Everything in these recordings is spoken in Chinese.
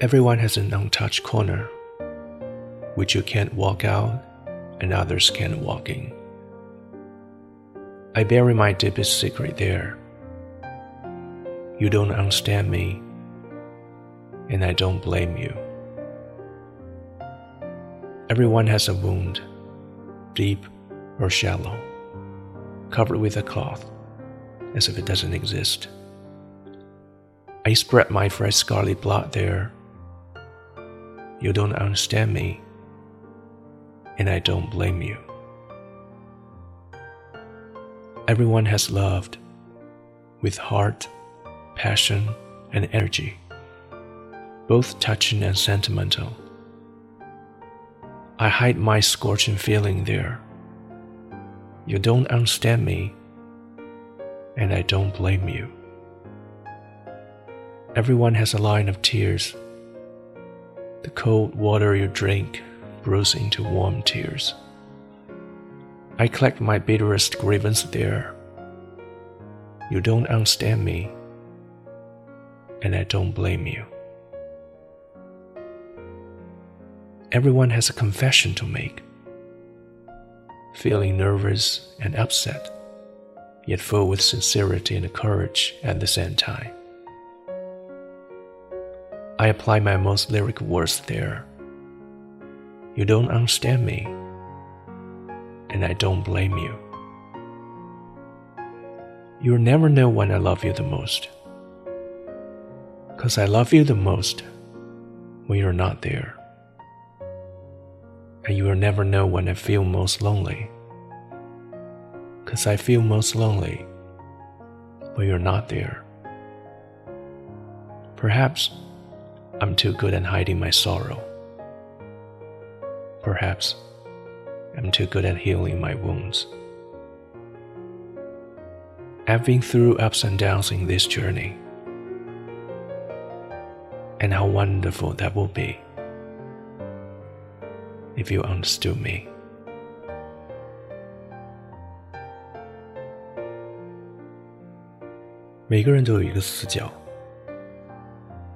Everyone has an untouched corner, which you can't walk out and others can't walk in. I bury my deepest secret there. You don't understand me, and I don't blame you. Everyone has a wound, deep or shallow, covered with a cloth, as if it doesn't exist. I spread my fresh scarlet blood there. You don't understand me, and I don't blame you. Everyone has loved, with heart, passion, and energy, both touching and sentimental. I hide my scorching feeling there. You don't understand me, and I don't blame you. Everyone has a line of tears. The cold water you drink brews into warm tears. I collect my bitterest grievance there. You don't understand me, and I don't blame you. Everyone has a confession to make. Feeling nervous and upset, yet full with sincerity and courage at the same time. I apply my most lyric words there. You don't understand me, and I don't blame you. You'll never know when I love you the most. Cause I love you the most when you're not there and you will never know when I feel most lonely. Cause I feel most lonely when you're not there. Perhaps I'm too good at hiding my sorrow. Perhaps I'm too good at healing my wounds. I've been through ups and downs in this journey, and how wonderful that will be if you understood me. 每个人都有一个死角，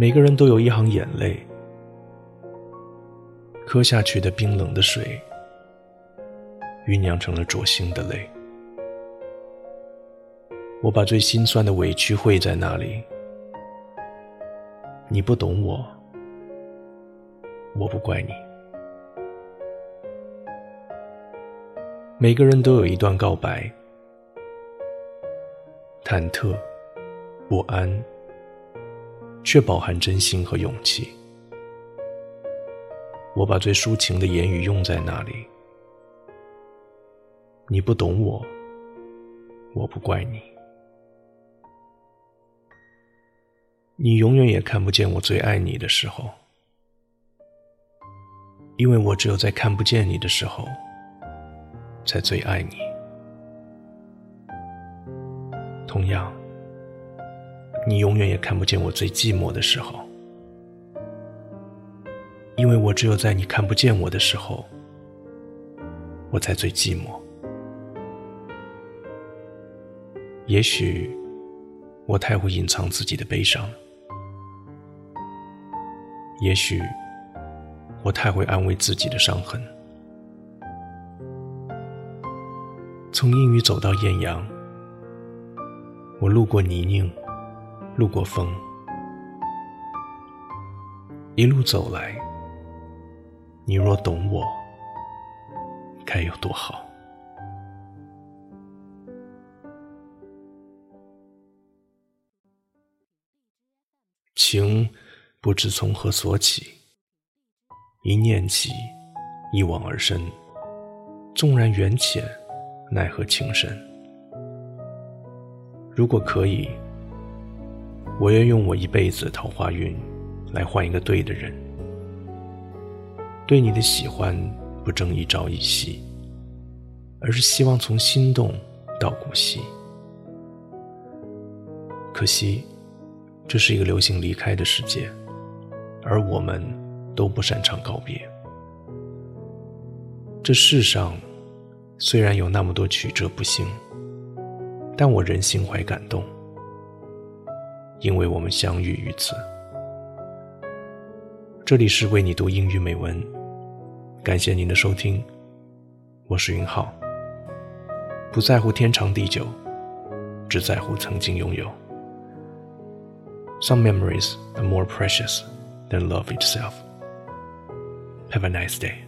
每个人都有一行眼泪，磕下去的冰冷的水，酝酿成了灼心的泪。我把最心酸的委屈汇在那里。你不懂我，我不怪你。每个人都有一段告白，忐忑、不安，却饱含真心和勇气。我把最抒情的言语用在那里。你不懂我，我不怪你。你永远也看不见我最爱你的时候，因为我只有在看不见你的时候。才最爱你。同样，你永远也看不见我最寂寞的时候，因为我只有在你看不见我的时候，我才最寂寞。也许我太会隐藏自己的悲伤，也许我太会安慰自己的伤痕。从阴雨走到艳阳，我路过泥泞，路过风，一路走来，你若懂我，该有多好。情不知从何所起，一念起，一往而深。纵然缘浅，奈何情深？如果可以，我愿用我一辈子桃花运，来换一个对的人。对你的喜欢，不争一朝一夕，而是希望从心动到骨息。可惜。这是一个流行离开的世界，而我们都不擅长告别。这世上虽然有那么多曲折不幸，但我仍心怀感动，因为我们相遇于此。这里是为你读英语美文，感谢您的收听，我是云浩，不在乎天长地久，只在乎曾经拥有。Some memories are more precious than love itself. Have a nice day.